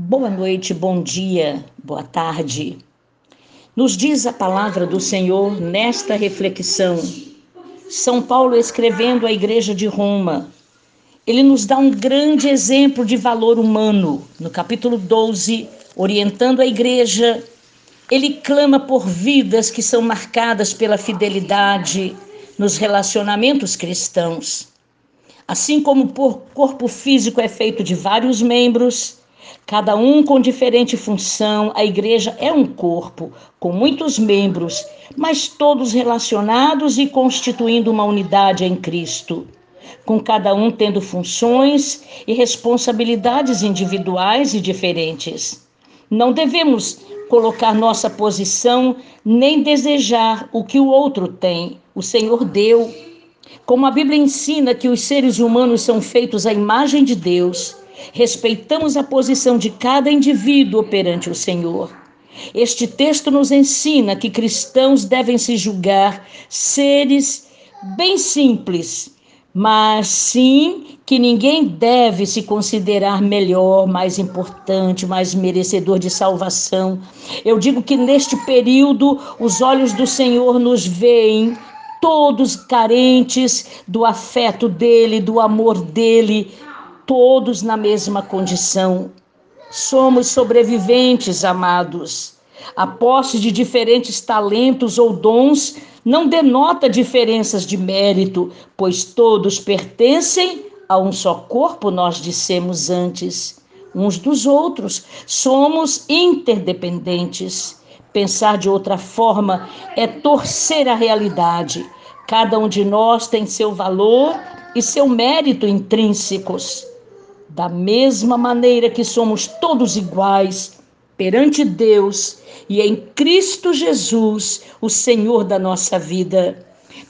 Boa noite, bom dia, boa tarde. Nos diz a palavra do Senhor nesta reflexão. São Paulo escrevendo à igreja de Roma. Ele nos dá um grande exemplo de valor humano. No capítulo 12, orientando a igreja, ele clama por vidas que são marcadas pela fidelidade nos relacionamentos cristãos. Assim como o corpo físico é feito de vários membros, cada um com diferente função. A igreja é um corpo com muitos membros, mas todos relacionados e constituindo uma unidade em Cristo, com cada um tendo funções e responsabilidades individuais e diferentes. Não devemos colocar nossa posição nem desejar o que o outro tem. O Senhor deu. Como a Bíblia ensina que os seres humanos são feitos à imagem de Deus, Respeitamos a posição de cada indivíduo perante o Senhor. Este texto nos ensina que cristãos devem se julgar seres bem simples, mas sim que ninguém deve se considerar melhor, mais importante, mais merecedor de salvação. Eu digo que neste período os olhos do Senhor nos veem todos carentes do afeto dele, do amor dele, todos na mesma condição. Somos sobreviventes, amados. A posse de diferentes talentos ou dons não denota diferenças de mérito, pois todos pertencem a um só corpo, nós dissemos antes, uns dos outros. Somos interdependentes. Pensar de outra forma é torcer a realidade. Cada um de nós tem seu valor e seu mérito intrínsecos. Da mesma maneira que somos todos iguais perante Deus e em Cristo Jesus, o Senhor da nossa vida.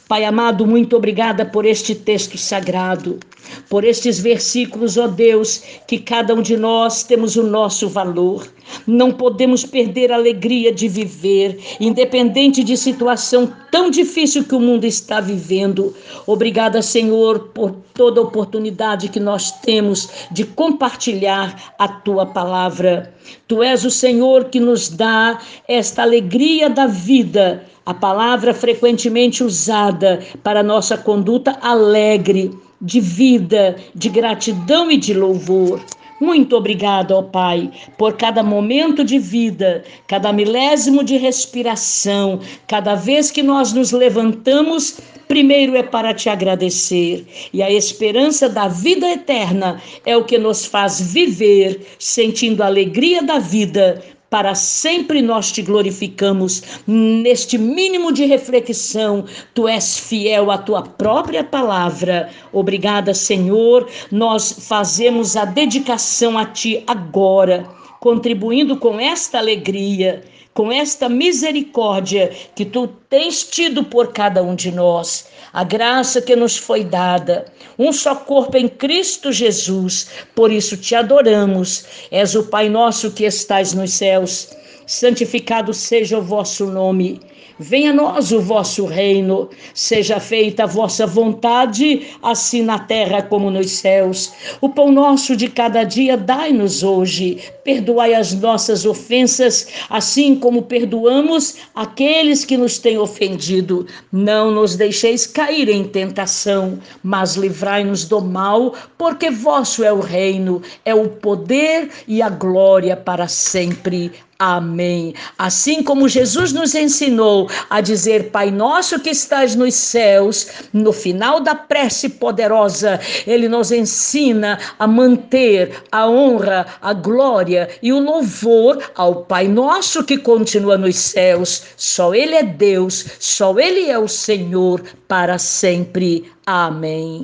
Pai amado, muito obrigada por este texto sagrado, por estes versículos, ó Deus, que cada um de nós temos o nosso valor. Não podemos perder a alegria de viver, independente de situação tão difícil que o mundo está vivendo. Obrigada, Senhor, por toda a oportunidade que nós temos de compartilhar a tua palavra. Tu és o Senhor que nos dá esta alegria da vida a palavra frequentemente usada para nossa conduta alegre, de vida, de gratidão e de louvor. Muito obrigado, ó Pai, por cada momento de vida, cada milésimo de respiração, cada vez que nós nos levantamos, primeiro é para te agradecer. E a esperança da vida eterna é o que nos faz viver, sentindo a alegria da vida, para sempre nós te glorificamos. Neste mínimo de reflexão, tu és fiel à tua própria palavra. Obrigada, Senhor. Nós fazemos a dedicação a ti agora, contribuindo com esta alegria com esta misericórdia que tu tens tido por cada um de nós, a graça que nos foi dada, um só corpo em Cristo Jesus, por isso te adoramos. És o Pai nosso que estais nos céus, santificado seja o vosso nome. Venha a nós o vosso reino, seja feita a vossa vontade, assim na terra como nos céus. O pão nosso de cada dia dai-nos hoje. Perdoai as nossas ofensas, assim como perdoamos aqueles que nos têm ofendido. Não nos deixeis cair em tentação, mas livrai-nos do mal, porque vosso é o reino, é o poder e a glória para sempre. Amém. Assim como Jesus nos ensinou a dizer Pai nosso que estás nos céus, no final da prece poderosa, ele nos ensina a manter a honra, a glória e o louvor ao Pai nosso que continua nos céus. Só ele é Deus, só ele é o Senhor para sempre. Amém.